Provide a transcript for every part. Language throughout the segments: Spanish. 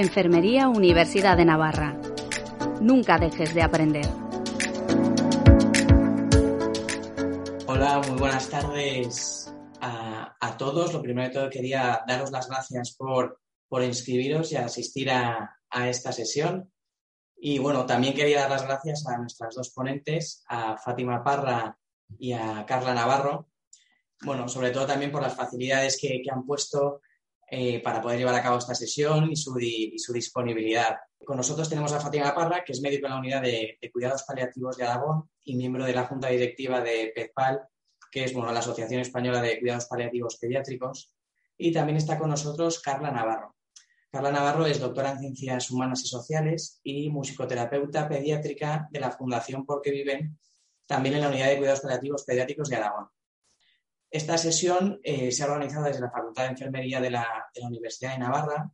Enfermería Universidad de Navarra. Nunca dejes de aprender. Hola, muy buenas tardes a, todos. Lo primero de todo quería daros las gracias por, por inscribiros y asistir a, a esta sesión. Y bueno, también quería dar las gracias a nuestras dos ponentes, a Fátima Parra y a Carla Navarro. Bueno, sobre todo también por las facilidades que, que han puesto eh, para poder llevar a cabo esta sesión y su, disponibilidad. Con nosotros tenemos a Fátima Parra, que es médico en la unidad de, Cuidados Paliativos de Aragón y miembro de la Junta Directiva de PEZPAL, que es bueno, la Asociación Española de Cuidados Paliativos Pediátricos. Y también está con nosotros Carla Navarro. Carla Navarro es doctora en Ciencias Humanas y Sociales y musicoterapeuta pediátrica de la Fundación Porque Viven, también en la Unidad de Cuidados Paliativos Pediátricos de Aragón. Esta sesión eh, se ha organizado desde la Facultad de Enfermería de la, Universidad de Navarra.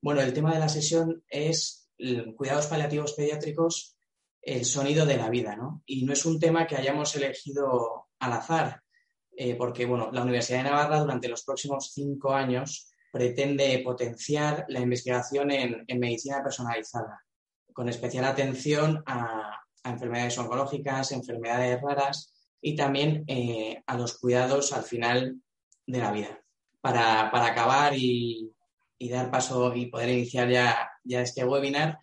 Bueno, el tema de la sesión es cuidados paliativos pediátricos, el sonido de la vida, ¿no? Y no es un tema que hayamos elegido al azar, eh, porque, bueno, la Universidad de Navarra durante los próximos cinco años pretende potenciar la investigación en, medicina personalizada, con especial atención a enfermedades oncológicas, enfermedades raras y también eh, a los cuidados al final de la vida. Para, acabar y, dar paso y poder iniciar ya, ya este webinar,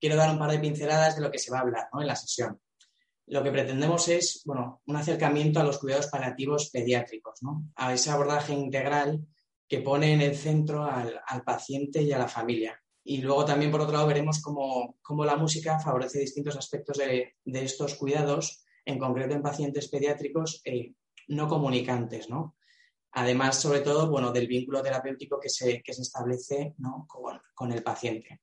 quiero dar un par de pinceladas de lo que se va a hablar en la sesión. Lo que pretendemos es bueno, un acercamiento a los cuidados paliativos pediátricos, a ese abordaje integral que pone en el centro al, paciente y a la familia. Y luego también, por otro lado, veremos cómo, la música favorece distintos aspectos de, de estos cuidados en concreto en pacientes pediátricos eh, no comunicantes, ¿no? Además, sobre todo, bueno, del vínculo terapéutico que se, se establece con, el paciente.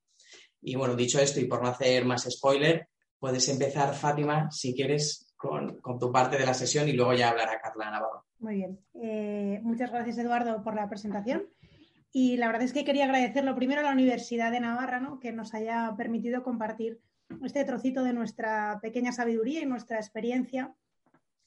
Y bueno, dicho esto, y por no hacer más spoiler, puedes empezar, Fátima, si quieres, con, tu parte de la sesión y luego ya hablará Carla Navarro. Muy bien. Eh, muchas gracias, Eduardo, por la presentación. Y la verdad es que quería agradecerlo primero a la Universidad de Navarra, ¿no? que nos haya permitido compartir este trocito de nuestra pequeña sabiduría y nuestra experiencia,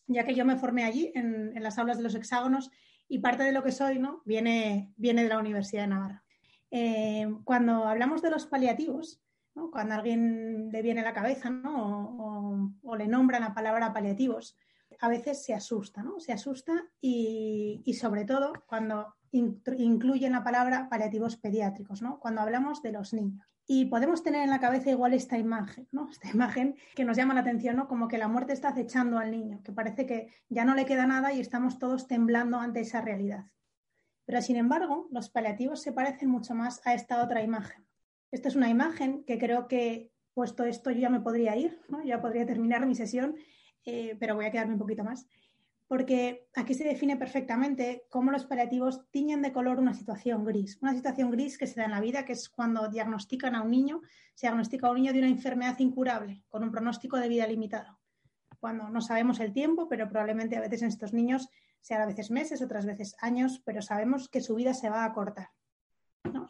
ya que yo me formé allí, en, las aulas de los hexágonos, y parte de lo que soy ¿no? viene, viene de la Universidad de Navarra. Eh, cuando hablamos de los paliativos, cuando a alguien le viene a la cabeza o, o, le nombran la palabra paliativos, a veces se asusta, ¿no? Se asusta y, y sobre todo cuando incluyen la palabra paliativos pediátricos, ¿no? Cuando hablamos de los niños. Y podemos tener en la cabeza igual esta imagen, ¿no? Esta imagen que nos llama la atención, ¿no? Como que la muerte está acechando al niño, que parece que ya no le queda nada y estamos todos temblando ante esa realidad. Pero sin embargo, los paliativos se parecen mucho más a esta otra imagen. Esta es una imagen que creo que, puesto esto, yo ya me podría ir, ¿no? Ya podría terminar mi sesión, eh, pero voy a quedarme un poquito más porque aquí se define perfectamente cómo los paliativos tiñen de color una situación gris. Una situación gris que se da en la vida, que es cuando diagnostican a un niño, se diagnostica a un niño de una enfermedad incurable, con un pronóstico de vida limitado. Cuando no sabemos el tiempo, pero probablemente a veces en estos niños sean a veces meses, otras veces años, pero sabemos que su vida se va a cortar.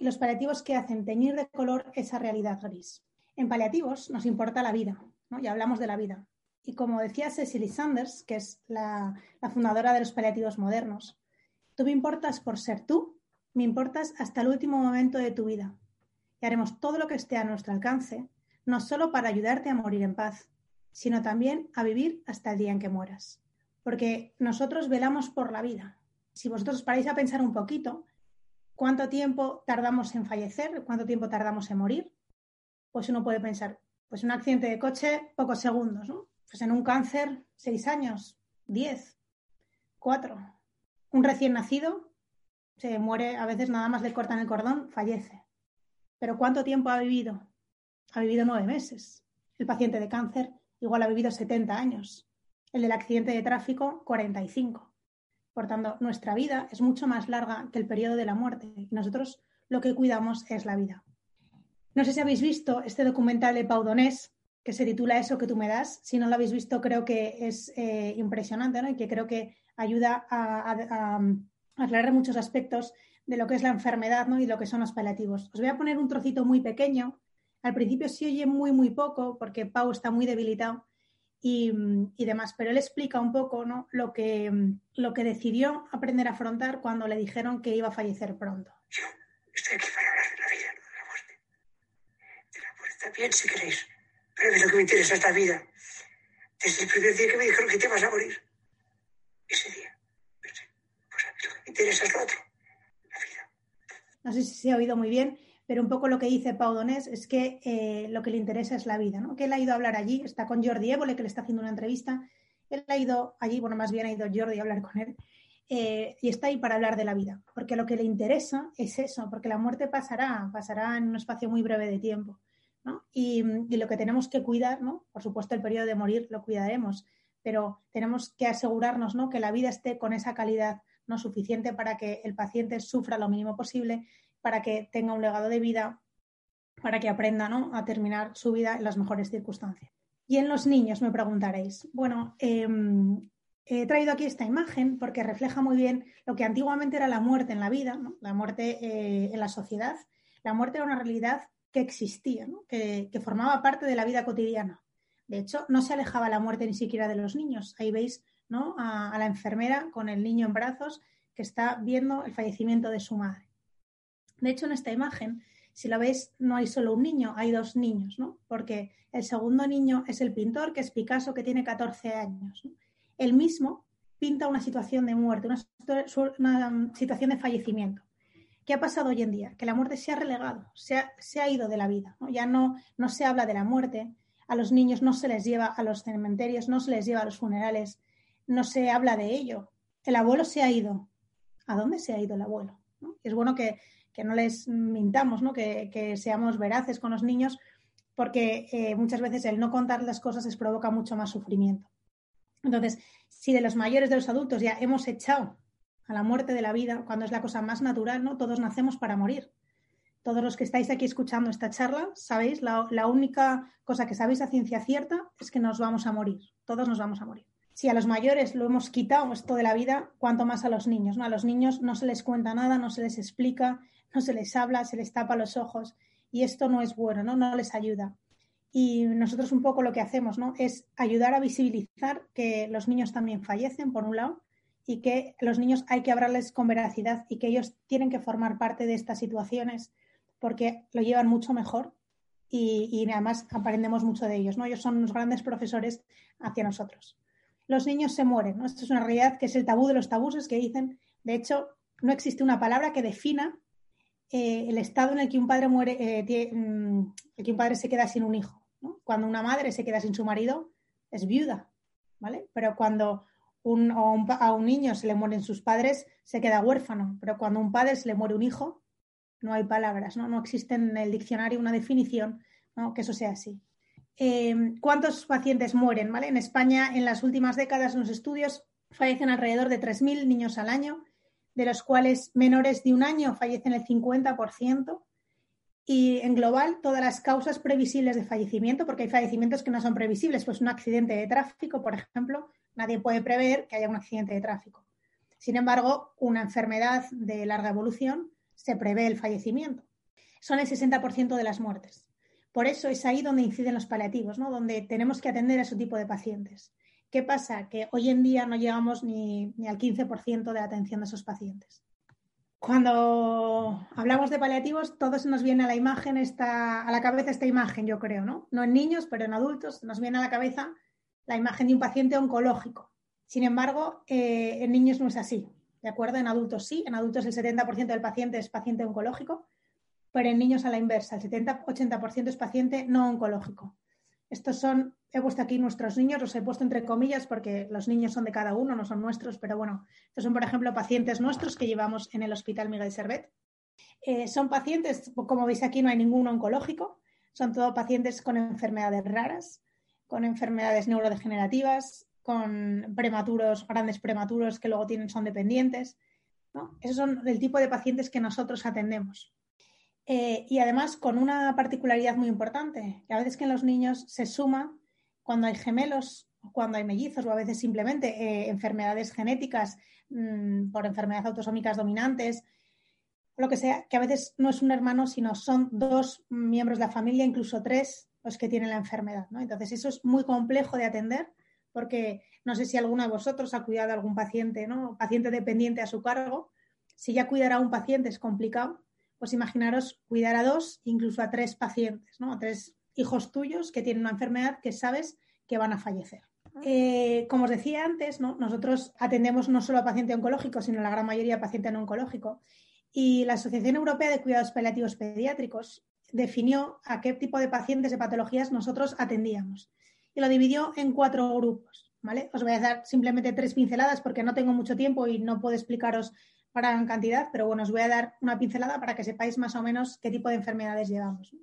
Y los paliativos que hacen teñir de color esa realidad gris. En paliativos nos importa la vida, ¿no? ya hablamos de la vida. Y como decía Cecily Sanders, que es la, fundadora de los paliativos modernos, tú me importas por ser tú, me importas hasta el último momento de tu vida. Y haremos todo lo que esté a nuestro alcance, no solo para ayudarte a morir en paz, sino también a vivir hasta el día en que mueras. Porque nosotros velamos por la vida. Si vosotros paráis a pensar un poquito, ¿cuánto tiempo tardamos en fallecer? ¿Cuánto tiempo tardamos en morir? Pues uno puede pensar, pues un accidente de coche, pocos segundos, ¿no? Pues en un cáncer, seis años, diez, cuatro. Un recién nacido se muere, a veces nada más le cortan el cordón, fallece. Pero ¿cuánto tiempo ha vivido? Ha vivido nueve meses. El paciente de cáncer igual ha vivido 70 años. El del accidente de tráfico, 45. Por tanto, nuestra vida es mucho más larga que el periodo de la muerte y nosotros lo que cuidamos es la vida. No sé si habéis visto este documental de Pau Donés, que se titula Eso que tú me das. Si no lo habéis visto, creo que es eh, impresionante ¿no? y que creo que ayuda a, aclarar muchos aspectos de lo que es la enfermedad ¿no? y lo que son los paliativos. Os voy a poner un trocito muy pequeño. Al principio se oye muy, muy poco porque Pau está muy debilitado y, demás, pero él explica un poco ¿no? lo, que, lo que decidió aprender a afrontar cuando le dijeron que iba a fallecer pronto. Yo estoy aquí para hablar de la vida, no de la muerte. también si queréis. Pero mí lo que me interesa es la vida. Desde el primer día que me dijeron que te vas a morir. Ese día. Pues lo que me interesa es lo otro. La vida. No sé si se ha oído muy bien, pero un poco lo que dice Pau Donés es que eh, lo que le interesa es la vida, ¿no? Que él ha ido a hablar allí, está con Jordi Évole, que le está haciendo una entrevista. Él ha ido allí, bueno, más bien ha ido Jordi a hablar con él. Eh, y está ahí para hablar de la vida, porque lo que le interesa es eso, porque la muerte pasará, pasará en un espacio muy breve de tiempo. Y, lo que tenemos que cuidar, ¿no? por supuesto el periodo de morir lo cuidaremos, pero tenemos que asegurarnos ¿no? que la vida esté con esa calidad no suficiente para que el paciente sufra lo mínimo posible, para que tenga un legado de vida, para que aprenda ¿no? a terminar su vida en las mejores circunstancias. Y en los niños me preguntaréis, bueno, em, he traído aquí esta imagen porque refleja muy bien lo que antiguamente era la muerte en la vida, la muerte eh, en la sociedad. La muerte era una realidad que existía, que, formaba parte de la vida cotidiana. De hecho, no se alejaba la muerte ni siquiera de los niños. Ahí veis ¿no? a, la enfermera con el niño en brazos que está viendo el fallecimiento de su madre. De hecho, en esta imagen, si la veis, no hay solo un niño, hay dos niños, ¿no? porque el segundo niño es el pintor, que es Picasso, que tiene 14 años. Él mismo pinta una situación de muerte, una situación de fallecimiento. ¿Qué ha pasado hoy en día? Que la muerte se ha relegado, se ha, ido de la vida. Ya no, no se habla de la muerte, a los niños no se les lleva a los cementerios, no se les lleva a los funerales, no se habla de ello. El abuelo se ha ido. ¿A dónde se ha ido el abuelo? Es bueno que, no les mintamos, ¿no? Que, seamos veraces con los niños, porque eh, muchas veces el no contar las cosas les provoca mucho más sufrimiento. Entonces, si de los mayores de los adultos ya hemos echado a la muerte de la vida, cuando es la cosa más natural, ¿no? Todos nacemos para morir. Todos los que estáis aquí escuchando esta charla, sabéis, la, única cosa que sabéis a ciencia cierta es que nos vamos a morir. Todos nos vamos a morir. Si a los mayores lo hemos quitado esto de la vida, cuanto más a los niños. ¿no? A los niños no se les cuenta nada, no se les explica, no se les habla, se les tapa los ojos. Y esto no es bueno, ¿no? No les ayuda. Y nosotros un poco lo que hacemos, ¿no? Es ayudar a visibilizar que los niños también fallecen, por un lado, y que los niños hay que hablarles con veracidad y que ellos tienen que formar parte de estas situaciones porque lo llevan mucho mejor y, además aprendemos mucho de ellos. ¿no? Ellos son unos grandes profesores hacia nosotros. Los niños se mueren. ¿no? Esto es una realidad que es el tabú de los tabús que dicen. De hecho, no existe una palabra que defina eh, el estado en el que un padre muere, eh, mm, el que un padre se queda sin un hijo. Cuando una madre se queda sin su marido, es viuda, ¿vale? Pero cuando a un niño se le mueren sus padres, se queda huérfano, pero cuando a un padre se le muere un hijo, no hay palabras, no, no existe en el diccionario una definición que eso sea así. Eh, ¿Cuántos pacientes mueren? ¿vale? En España, en las últimas décadas, en los estudios, fallecen alrededor de 3.000 niños al año, de los cuales menores de un año fallecen el 50%. Y en global, todas las causas previsibles de fallecimiento, porque hay fallecimientos que no son previsibles, pues un accidente de tráfico, por ejemplo, nadie puede prever que haya un accidente de tráfico. Sin embargo, una enfermedad de larga evolución se prevé el fallecimiento. Son el 60% de las muertes. Por eso es ahí donde inciden los paliativos, ¿no? donde tenemos que atender a ese tipo de pacientes. ¿Qué pasa? Que hoy en día no llegamos ni, ni al 15% de la atención de esos pacientes. Cuando hablamos de paliativos, todo se nos viene a la imagen, esta, a la cabeza esta imagen, yo creo, ¿no? No en niños, pero en adultos, nos viene a la cabeza la imagen de un paciente oncológico. Sin embargo, eh, en niños no es así, ¿de acuerdo? En adultos sí, en adultos el 70% del paciente es paciente oncológico, pero en niños a la inversa, el 70-80% es paciente no oncológico. Estos son, he puesto aquí nuestros niños, los he puesto entre comillas porque los niños son de cada uno, no son nuestros, pero bueno, estos son, por ejemplo, pacientes nuestros que llevamos en el Hospital Miguel Servet. Eh, son pacientes, como veis aquí, no hay ninguno oncológico, son todos pacientes con enfermedades raras, con enfermedades neurodegenerativas, con prematuros, grandes prematuros que luego tienen, son dependientes. Esos son el tipo de pacientes que nosotros atendemos. Eh, y además con una particularidad muy importante, que a veces que en los niños se suma cuando hay gemelos, cuando hay mellizos o a veces simplemente eh, enfermedades genéticas mm, por enfermedades autosómicas dominantes, lo que sea, que a veces no es un hermano, sino son dos miembros de la familia, incluso tres los que tienen la enfermedad. Entonces, eso es muy complejo de atender porque no sé si alguno de vosotros ha cuidado a algún paciente, ¿no? Paciente dependiente a su cargo. Si ya cuidar a un paciente es complicado, pues imaginaros cuidar a dos, incluso a tres pacientes, ¿no? A tres hijos tuyos que tienen una enfermedad que sabes que van a fallecer. Eh, como os decía antes, nosotros atendemos no solo a paciente oncológico, sino la gran mayoría a paciente no oncológico. Y la Asociación Europea de Cuidados Paliativos Pediátricos definió a qué tipo de pacientes de patologías nosotros atendíamos. Y lo dividió en cuatro grupos. ¿vale? Os voy a dar simplemente tres pinceladas porque no tengo mucho tiempo y no puedo explicaros para gran cantidad, pero bueno, os voy a dar una pincelada para que sepáis más o menos qué tipo de enfermedades llevamos.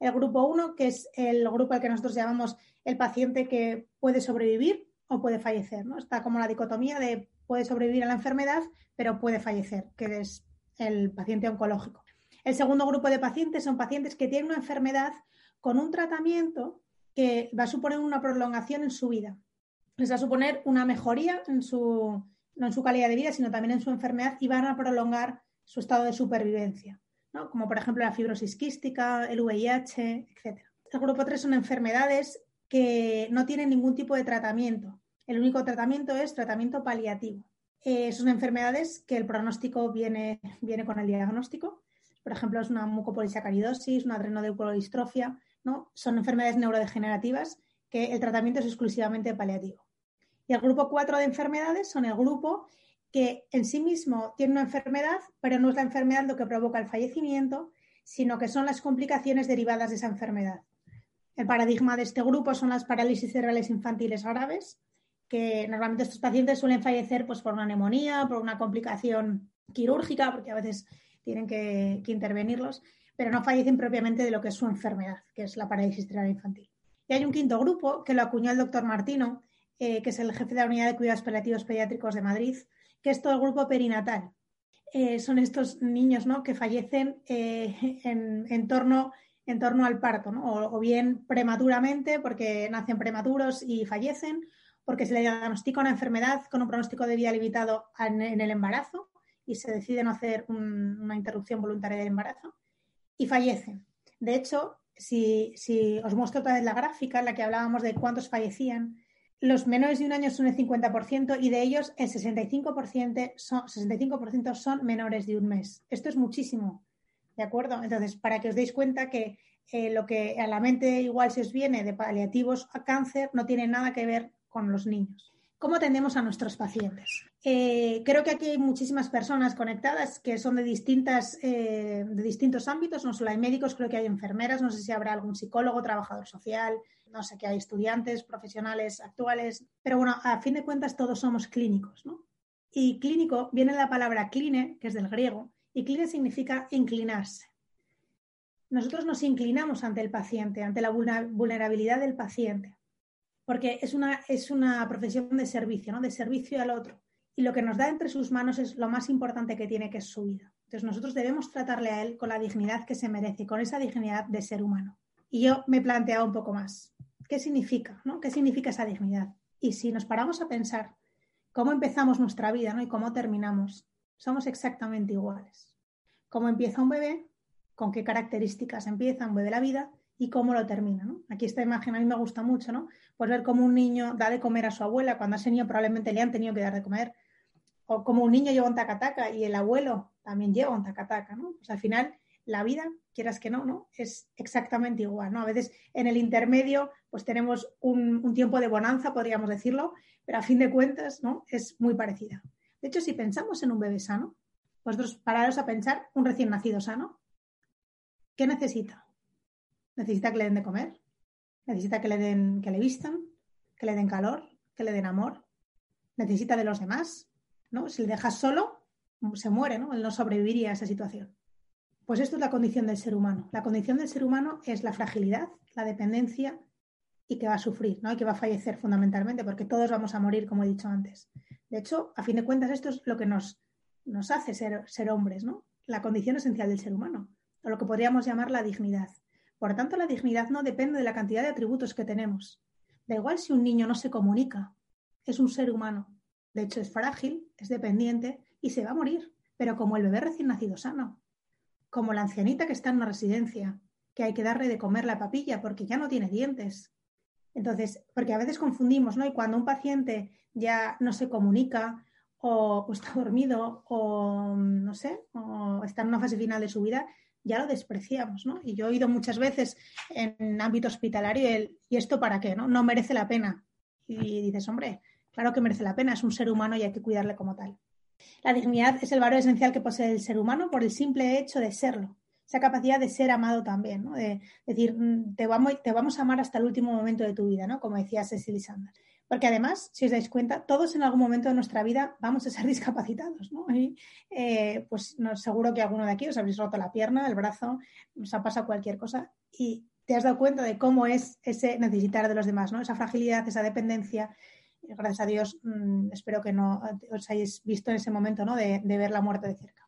El grupo 1, que es el grupo al que nosotros llamamos el paciente que puede sobrevivir o puede fallecer. ¿no? Está como la dicotomía de puede sobrevivir a la enfermedad, pero puede fallecer, que es el paciente oncológico. El segundo grupo de pacientes son pacientes que tienen una enfermedad con un tratamiento que va a suponer una prolongación en su vida. Les va a suponer una mejoría en su, no en su calidad de vida, sino también en su enfermedad y van a prolongar su estado de supervivencia, como por ejemplo la fibrosis quística, el VIH, etc. El grupo 3 son enfermedades que no tienen ningún tipo de tratamiento. El único tratamiento es tratamiento paliativo. Eh, son enfermedades que el pronóstico viene, viene con el diagnóstico. Por ejemplo, es una mucopolisacaridosis, una adrenodeucolistrofia, ¿no? Son enfermedades neurodegenerativas que el tratamiento es exclusivamente paliativo. Y el grupo 4 de enfermedades son el grupo que en sí mismo tiene una enfermedad, pero no es la enfermedad lo que provoca el fallecimiento, sino que son las complicaciones derivadas de esa enfermedad. El paradigma de este grupo son las parálisis cerebrales infantiles graves, que normalmente estos pacientes suelen fallecer pues, por una neumonía, por una complicación quirúrgica, porque a veces tienen que, intervenirlos, pero no fallecen propiamente de lo que es su enfermedad, que es la parálisis cerebral infantil. Y hay un quinto grupo que lo acuñó el doctor Martino, eh, que es el jefe de la Unidad de Cuidados Paliativos Pediátricos de Madrid, que es todo el grupo perinatal. Eh, son estos niños ¿no? que fallecen eh, en, torno, al parto, o, bien prematuramente porque nacen prematuros y fallecen, porque se le diagnostica una enfermedad con un pronóstico de vida limitado en, el embarazo y se decide no hacer una interrupción voluntaria del embarazo y fallecen. De hecho, si, si, os muestro otra vez la gráfica en la que hablábamos de cuántos fallecían, los menores de un año son el 50% y de ellos el 65% son, 65 son menores de un mes. Esto es muchísimo, ¿de acuerdo? Entonces, para que os deis cuenta que eh, lo que a la mente igual se os viene de paliativos a cáncer no tiene nada que ver con los niños. ¿Cómo atendemos a nuestros pacientes? Eh, creo que aquí hay muchísimas personas conectadas que son de, distintas, eh, de distintos ámbitos, no solo hay médicos, creo que hay enfermeras, no sé si habrá algún psicólogo, trabajador social, no sé que hay estudiantes, profesionales actuales, pero bueno, a fin de cuentas todos somos clínicos, ¿no? Y clínico viene de la palabra cline, que es del griego, y cline significa inclinarse. Nosotros nos inclinamos ante el paciente, ante la vulnerabilidad del paciente porque es una, es una profesión de servicio, ¿no? De servicio al otro. Y lo que nos da entre sus manos es lo más importante que tiene, que es su vida. Entonces nosotros debemos tratarle a él con la dignidad que se merece, con esa dignidad de ser humano. Y yo me he planteado un poco más. ¿Qué significa? ¿no? ¿Qué significa esa dignidad? Y si nos paramos a pensar cómo empezamos nuestra vida ¿no? y cómo terminamos, somos exactamente iguales. Cómo empieza un bebé, con qué características empieza un bebé la vida y cómo lo termina. ¿no? Aquí esta imagen a mí me gusta mucho, ¿no? Pues ver cómo un niño da de comer a su abuela cuando ese niño probablemente le han tenido que dar de comer. O como un niño lleva un tacataca y el abuelo también lleva un tacataca, ¿no? Pues al final la vida, quieras que no, ¿no? Es exactamente igual, ¿no? A veces en el intermedio pues tenemos un, un tiempo de bonanza, podríamos decirlo, pero a fin de cuentas, ¿no? Es muy parecida. De hecho, si pensamos en un bebé sano, vosotros pararos a pensar un recién nacido sano, ¿qué necesita? Necesita que le den de comer, necesita que le den, que le vistan, que le den calor, que le den amor, necesita de los demás, ¿no? Si le dejas solo, se muere, ¿no? Él no sobreviviría a esa situación. Pues esto es la condición del ser humano. La condición del ser humano es la fragilidad, la dependencia y que va a sufrir, ¿no? Y que va a fallecer fundamentalmente, porque todos vamos a morir, como he dicho antes. De hecho, a fin de cuentas, esto es lo que nos, nos hace ser, ser hombres, ¿no? La condición esencial del ser humano, o lo que podríamos llamar la dignidad. Por tanto, la dignidad no depende de la cantidad de atributos que tenemos. Da igual si un niño no se comunica, es un ser humano. De hecho, es frágil, es dependiente y se va a morir, pero como el bebé recién nacido sano, como la ancianita que está en una residencia, que hay que darle de comer la papilla porque ya no tiene dientes. Entonces, porque a veces confundimos, ¿no? Y cuando un paciente ya no se comunica o, o está dormido o, no sé, o está en una fase final de su vida, ya lo despreciamos, ¿no? Y yo he oído muchas veces en ámbito hospitalario ¿y esto para qué? ¿no? no merece la pena. Y dices, hombre, claro que merece la pena, es un ser humano y hay que cuidarle como tal. La dignidad es el valor esencial que posee el ser humano por el simple hecho de serlo. Esa capacidad de ser amado también, ¿no? De decir, mm, te vamos, te vamos a amar hasta el último momento de tu vida, ¿no? Como decía Cecily Sanders. Porque además, si os dais cuenta, todos en algún momento de nuestra vida vamos a ser discapacitados, ¿no? Y, eh, pues no, seguro que alguno de aquí os habréis roto la pierna, el brazo, os ha pasado cualquier cosa y te has dado cuenta de cómo es ese necesitar de los demás, ¿no? Esa fragilidad, esa dependencia. Gracias a Dios, mm, espero que no os hayáis visto en ese momento, ¿no? De, de ver la muerte de cerca.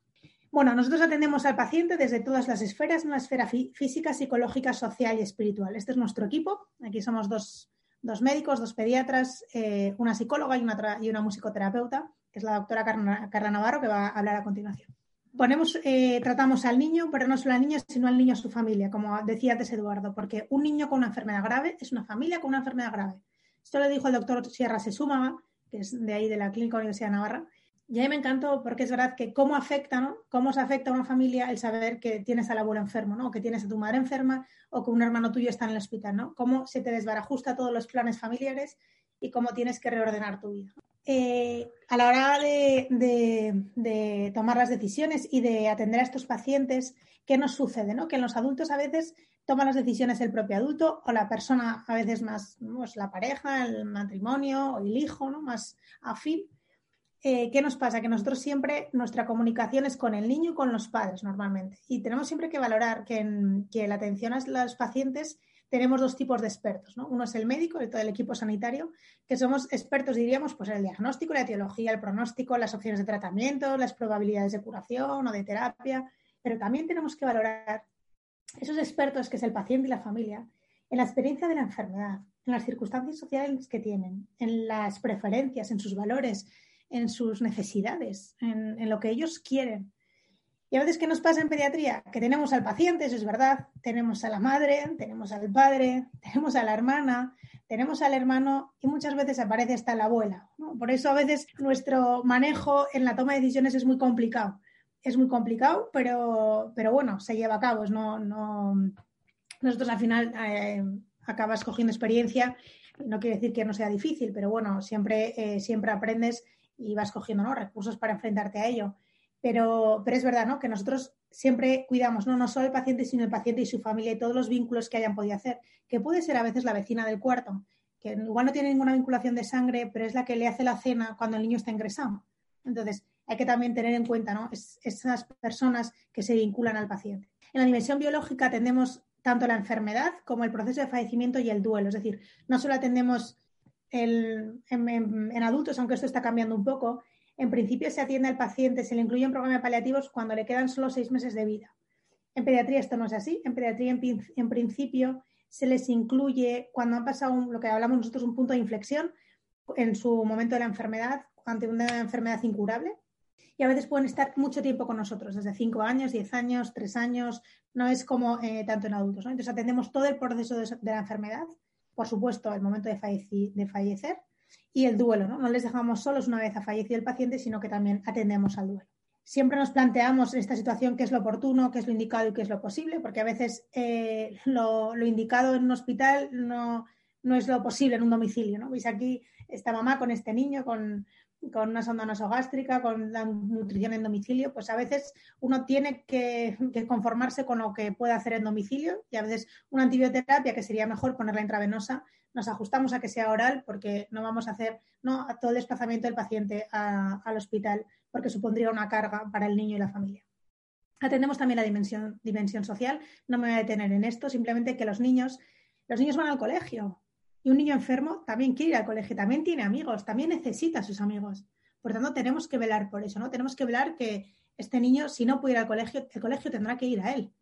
Bueno, nosotros atendemos al paciente desde todas las esferas, una esfera física, psicológica, social y espiritual. Este es nuestro equipo. Aquí somos dos dos médicos, dos pediatras, eh, una psicóloga y una, y una musicoterapeuta, que es la doctora Carla, Navarro, que va a hablar a continuación. Ponemos, eh, tratamos al niño, pero no solo al niño, sino al niño a su familia, como decía antes Eduardo, porque un niño con una enfermedad grave es una familia con una enfermedad grave. Esto lo dijo el doctor Sierra Sesúmaga, que es de ahí de la Clínica Universidad de Navarra, y a mí me encantó porque es verdad que cómo afecta, ¿no? Cómo se afecta a una familia el saber que tienes al abuelo enfermo, ¿no? O que tienes a tu madre enferma o que un hermano tuyo está en el hospital, ¿no? Cómo se te desbarajusta todos los planes familiares y cómo tienes que reordenar tu vida. Eh, a la hora de, tomar las decisiones y de atender a estos pacientes, ¿qué nos sucede? ¿no? Que en los adultos a veces toman las decisiones el propio adulto o la persona a veces más, pues, la pareja, el matrimonio o el hijo, ¿no? Más afín eh, ¿qué nos pasa? Que nosotros siempre, nuestra comunicación es con el niño y con los padres normalmente. Y tenemos siempre que valorar que en que la atención a los pacientes tenemos dos tipos de expertos. ¿no? Uno es el médico y todo el equipo sanitario, que somos expertos, diríamos, pues en el diagnóstico, la etiología, el pronóstico, las opciones de tratamiento, las probabilidades de curación o de terapia. Pero también tenemos que valorar esos expertos que es el paciente y la familia en la experiencia de la enfermedad, en las circunstancias sociales que tienen, en las preferencias, en sus valores, en sus necesidades, en, lo que ellos quieren. Y a veces, ¿qué nos pasa en pediatría? Que tenemos al paciente, eso es verdad, tenemos a la madre, tenemos al padre, tenemos a la hermana, tenemos al hermano y muchas veces aparece hasta la abuela. Por eso a veces nuestro manejo en la toma de decisiones es muy complicado. Es muy complicado, pero, pero bueno, se lleva a cabo. No, no... Nosotros al final eh, acabas cogiendo experiencia. No quiere decir que no sea difícil, pero bueno, siempre, eh, siempre aprendes y vas cogiendo ¿no? recursos para enfrentarte a ello. Pero, pero es verdad ¿no? que nosotros siempre cuidamos ¿no? no solo el paciente, sino el paciente y su familia y todos los vínculos que hayan podido hacer, que puede ser a veces la vecina del cuarto, que igual no tiene ninguna vinculación de sangre, pero es la que le hace la cena cuando el niño está ingresado. Entonces, hay que también tener en cuenta ¿no? esas personas que se vinculan al paciente. En la dimensión biológica atendemos tanto la enfermedad como el proceso de fallecimiento y el duelo. Es decir, no solo atendemos en, adultos, aunque esto está cambiando un poco, en principio se atiende al paciente, se le incluye en programas paliativos cuando le quedan solo seis meses de vida. En pediatría esto no es así. En pediatría, en, principio, se les incluye cuando han pasado lo que hablamos nosotros, un punto de inflexión en su momento de la enfermedad, ante una enfermedad incurable. Y a veces pueden estar mucho tiempo con nosotros, desde cinco años, diez años, tres años. No es como eh, tanto en adultos. Entonces atendemos todo el proceso de la enfermedad por supuesto, el momento de, fallecer y el duelo. ¿no? no les dejamos solos una vez ha fallecido el paciente, sino que también atendemos al duelo. Siempre nos planteamos en esta situación qué es lo oportuno, qué es lo indicado y qué es lo posible, porque a veces eh, lo, indicado en un hospital no, no, es lo posible en un domicilio. ¿no? Veis aquí esta mamá con este niño, con, con una sonda nasogástrica, con la nutrición en domicilio, pues a veces uno tiene que, conformarse con lo que puede hacer en domicilio y a veces una antibioterapia que sería mejor ponerla intravenosa, nos ajustamos a que sea oral porque no vamos a hacer ¿no? todo el desplazamiento del paciente al hospital porque supondría una carga para el niño y la familia. Atendemos también la dimensión, dimensión social, no me voy a detener en esto, simplemente que los niños, los niños van al colegio, y un niño enfermo también quiere ir al colegio, también tiene amigos, también necesita a sus amigos. Por tanto, tenemos que velar por eso, ¿no? Tenemos que velar que este niño, si no puede ir al colegio, el colegio tendrá que ir a él.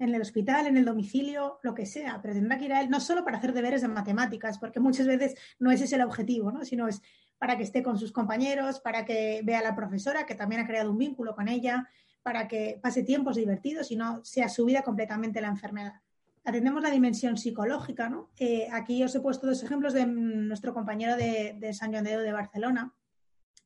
En el hospital, en el domicilio, lo que sea, pero tendrá que ir a él no solo para hacer deberes de matemáticas, porque muchas veces no ese es el objetivo, ¿no? Sino es para que esté con sus compañeros, para que vea a la profesora, que también ha creado un vínculo con ella, para que pase tiempos divertidos y no sea su vida completamente la enfermedad atendemos la dimensión psicológica, ¿no? Eh, aquí os he puesto dos ejemplos de nuestro compañero de, San Joan de, de Barcelona,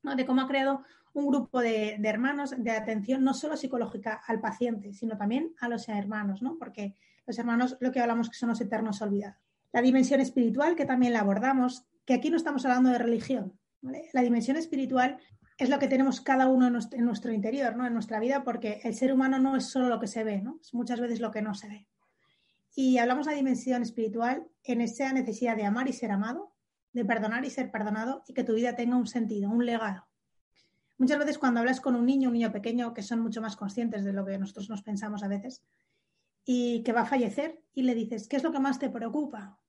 de cómo ha creado un grupo de, hermanos de atención no solo psicológica al paciente, sino también a los hermanos, ¿no? porque los hermanos lo que hablamos que son los eternos olvidados. La dimensión espiritual, que también la abordamos, que aquí no estamos hablando de religión. La dimensión espiritual es lo que tenemos cada uno en nuestro, interior, ¿no? en nuestra vida, porque el ser humano no es solo lo que se ve, ¿no? es muchas veces lo que no se ve. Y hablamos de la dimensión espiritual en esa necesidad de amar y ser amado, de perdonar y ser perdonado y que tu vida tenga un sentido, un legado. Muchas veces cuando hablas con un niño, un niño pequeño, que son mucho más conscientes de lo que nosotros nos pensamos a veces, y que va a fallecer, y le dices, ¿qué es lo que más te preocupa?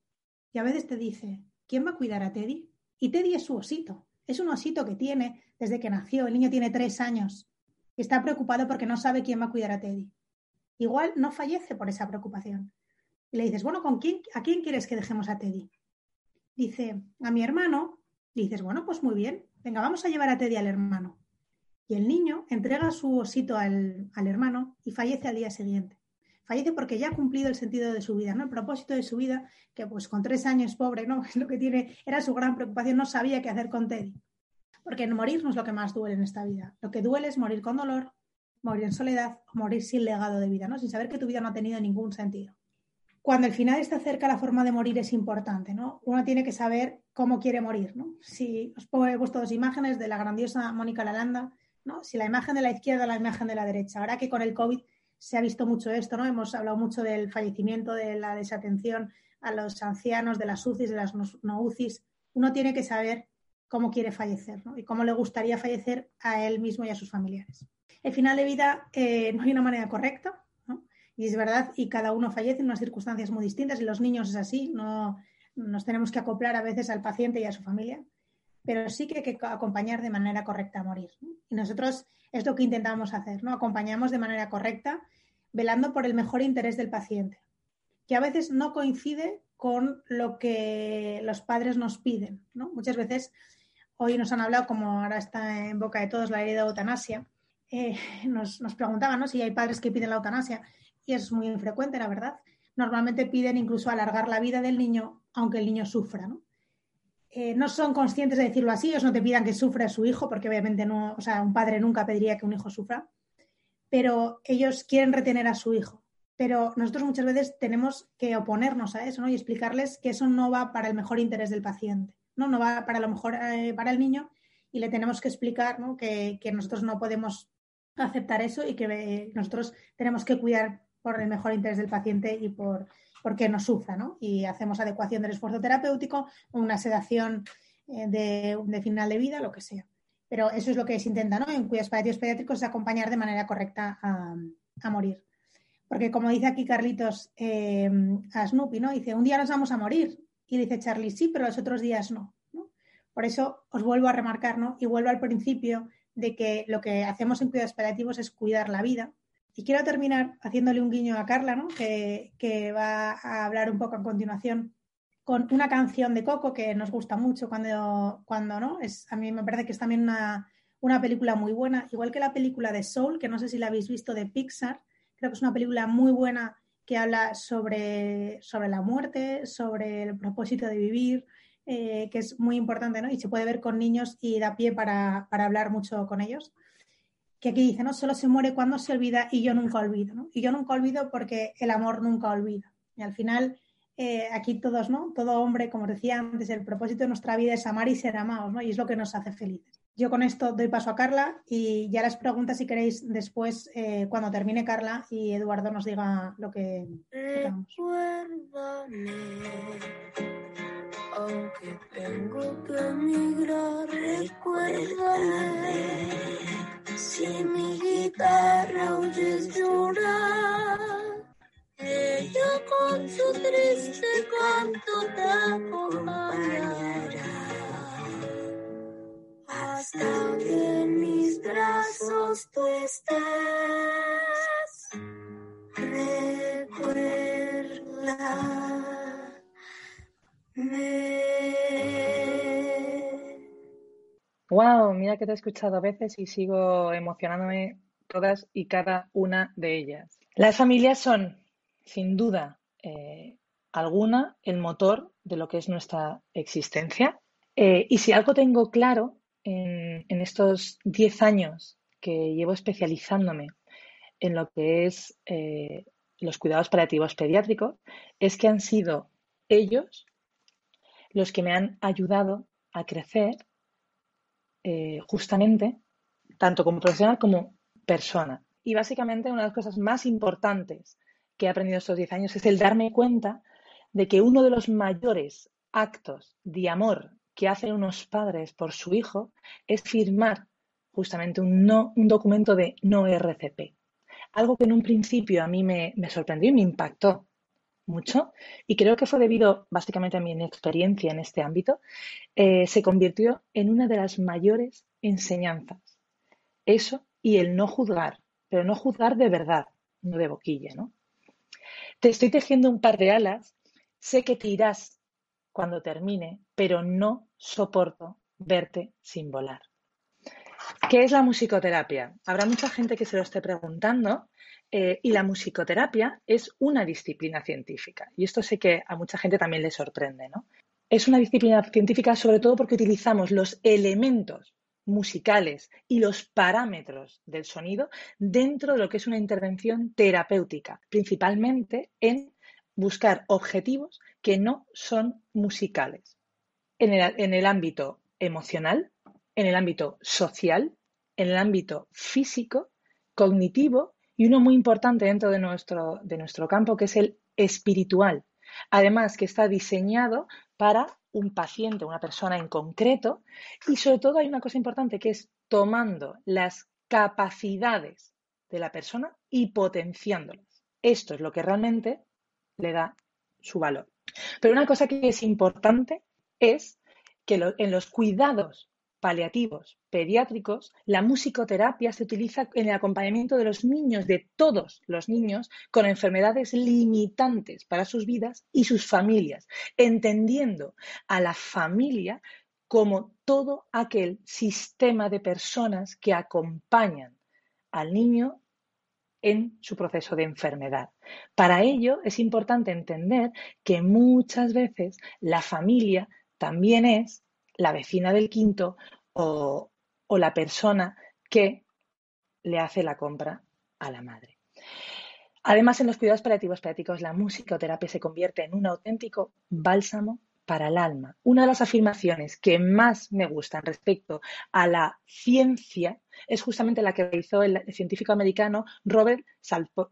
Y a veces te dice, ¿quién va a cuidar a Teddy? Y Teddy es su osito. Es un osito que tiene desde que nació. El niño tiene tres años y está preocupado porque no sabe quién va a cuidar a Teddy. Igual no fallece por esa preocupación. Y le dices, bueno, ¿con quién, ¿a quién quieres que dejemos a Teddy? Dice, a mi hermano. Y dices, bueno, pues muy bien. Venga, vamos a llevar a Teddy al hermano. Y el niño entrega su osito al, al hermano y fallece al día siguiente fallece porque ya ha cumplido el sentido de su vida, ¿no? El propósito de su vida, que pues con tres años pobre, ¿no? Lo que tiene era su gran preocupación, no sabía qué hacer con Teddy. Porque morir no es lo que más duele en esta vida. Lo que duele es morir con dolor, morir en soledad morir sin legado de vida, ¿no? Sin saber que tu vida no ha tenido ningún sentido. Cuando el final está cerca, la forma de morir es importante, ¿no? Uno tiene que saber cómo quiere morir, ¿no? Si os he puesto dos imágenes de la grandiosa Mónica Lalanda, ¿no? Si la imagen de la izquierda la imagen de la derecha. Ahora que con el COVID se ha visto mucho esto, ¿no? Hemos hablado mucho del fallecimiento, de la desatención a los ancianos, de las UCIs, de las no UCIs. Uno tiene que saber cómo quiere fallecer ¿no? y cómo le gustaría fallecer a él mismo y a sus familiares. El final de vida eh, no hay una manera correcta. Y es verdad, y cada uno fallece en unas circunstancias muy distintas, y los niños es así, no nos tenemos que acoplar a veces al paciente y a su familia, pero sí que hay que acompañar de manera correcta a morir. Y nosotros es lo que intentamos hacer, ¿no? Acompañamos de manera correcta, velando por el mejor interés del paciente, que a veces no coincide con lo que los padres nos piden, ¿no? Muchas veces hoy nos han hablado, como ahora está en boca de todos, la ley de eutanasia. Eh, nos, nos preguntaban ¿no? si hay padres que piden la eutanasia, y es muy infrecuente, la verdad. Normalmente piden incluso alargar la vida del niño, aunque el niño sufra, ¿no? Eh, no son conscientes de decirlo así, ellos no te pidan que sufra su hijo, porque obviamente no, o sea, un padre nunca pediría que un hijo sufra, pero ellos quieren retener a su hijo. Pero nosotros muchas veces tenemos que oponernos a eso ¿no? y explicarles que eso no va para el mejor interés del paciente, no, no va para lo mejor eh, para el niño y le tenemos que explicar ¿no? que, que, nosotros no podemos aceptar eso y que eh, nosotros tenemos que cuidar por el mejor interés del paciente y por, porque no sufra, ¿no? Y hacemos adecuación del esfuerzo terapéutico, una sedación eh, de, final de vida, lo que sea. Pero eso es lo que se intenta, ¿no? En cuidados paliativos pediátricos es acompañar de manera correcta a, morir. Porque como dice aquí Carlitos eh, a Snoopy, ¿no? Dice, un día nos vamos a morir. Y dice Charlie, sí, pero los otros días no. ¿no? Por eso os vuelvo a remarcar, ¿no? Y vuelvo al principio de que lo que hacemos en cuidados paliativos es cuidar la vida, y quiero terminar haciéndole un guiño a Carla, ¿no? que, va a hablar un poco a continuación con una canción de Coco que nos gusta mucho cuando, cuando ¿no? Es, a mí me parece que es también una, una película muy buena, igual que la película de Soul, que no sé si la habéis visto de Pixar, creo que es una película muy buena que habla sobre, sobre la muerte, sobre el propósito de vivir, eh, que es muy importante, ¿no? Y se puede ver con niños y da pie para, para hablar mucho con ellos que aquí dice, ¿no? Solo se muere cuando se olvida y yo nunca olvido, ¿no? Y yo nunca olvido porque el amor nunca olvida. Y al final, eh, aquí todos, ¿no? Todo hombre, como decía antes, el propósito de nuestra vida es amar y ser amados, ¿no? Y es lo que nos hace felices. Yo con esto doy paso a Carla y ya las preguntas si queréis después, eh, cuando termine Carla y Eduardo nos diga lo que Recuérdame, aunque tengo que emigrar, recuérdame si mi guitarra oyes llorar, ella con su triste canto te acompañará. Hasta que en mis brazos tú estés, Wow, mira que te he escuchado a veces y sigo emocionándome todas y cada una de ellas. Las familias son, sin duda eh, alguna, el motor de lo que es nuestra existencia. Eh, y si algo tengo claro en, estos 10 años que llevo especializándome en lo que es eh, los cuidados paliativos pediátricos es que han sido ellos los que me han ayudado a crecer eh, justamente tanto como profesional como persona. Y básicamente una de las cosas más importantes que he aprendido estos 10 años es el darme cuenta de que uno de los mayores actos de amor que hacen unos padres por su hijo es firmar justamente un, no, un documento de no RCP. Algo que en un principio a mí me, sorprendió y me impactó mucho y creo que fue debido básicamente a mi experiencia en este ámbito, eh, se convirtió en una de las mayores enseñanzas. Eso y el no juzgar, pero no juzgar de verdad, no de boquilla, ¿no? Te estoy tejiendo un par de alas, sé que te irás cuando termine, pero no soporto verte sin volar. ¿Qué es la musicoterapia? Habrá mucha gente que se lo esté preguntando eh, y la musicoterapia es una disciplina científica. Y esto sé que a mucha gente también le sorprende, ¿no? Es una disciplina científica sobre todo porque utilizamos los elementos musicales y los parámetros del sonido dentro de lo que es una intervención terapéutica, principalmente en buscar objetivos que no son musicales. En el, ámbito emocional, en el ámbito social, en el ámbito físico, cognitivo y uno muy importante dentro de nuestro, de nuestro campo que es el espiritual. Además que está diseñado para un paciente, una persona en concreto y sobre todo hay una cosa importante que es tomando las capacidades de la persona y potenciándolas. Esto es lo que realmente le da su valor. Pero una cosa que es importante es que en los cuidados paliativos pediátricos, la musicoterapia se utiliza en el acompañamiento de los niños, de todos los niños, con enfermedades limitantes para sus vidas y sus familias, entendiendo a la familia como todo aquel sistema de personas que acompañan al niño en su proceso de enfermedad. Para ello es importante entender que muchas veces la familia también es la vecina del quinto o, la persona que le hace la compra a la madre. Además, en los cuidados paliativos pediátricos, la musicoterapia se convierte en un auténtico bálsamo para el alma. Una de las afirmaciones que más me gustan respecto a la ciencia es justamente la que hizo el científico americano Robert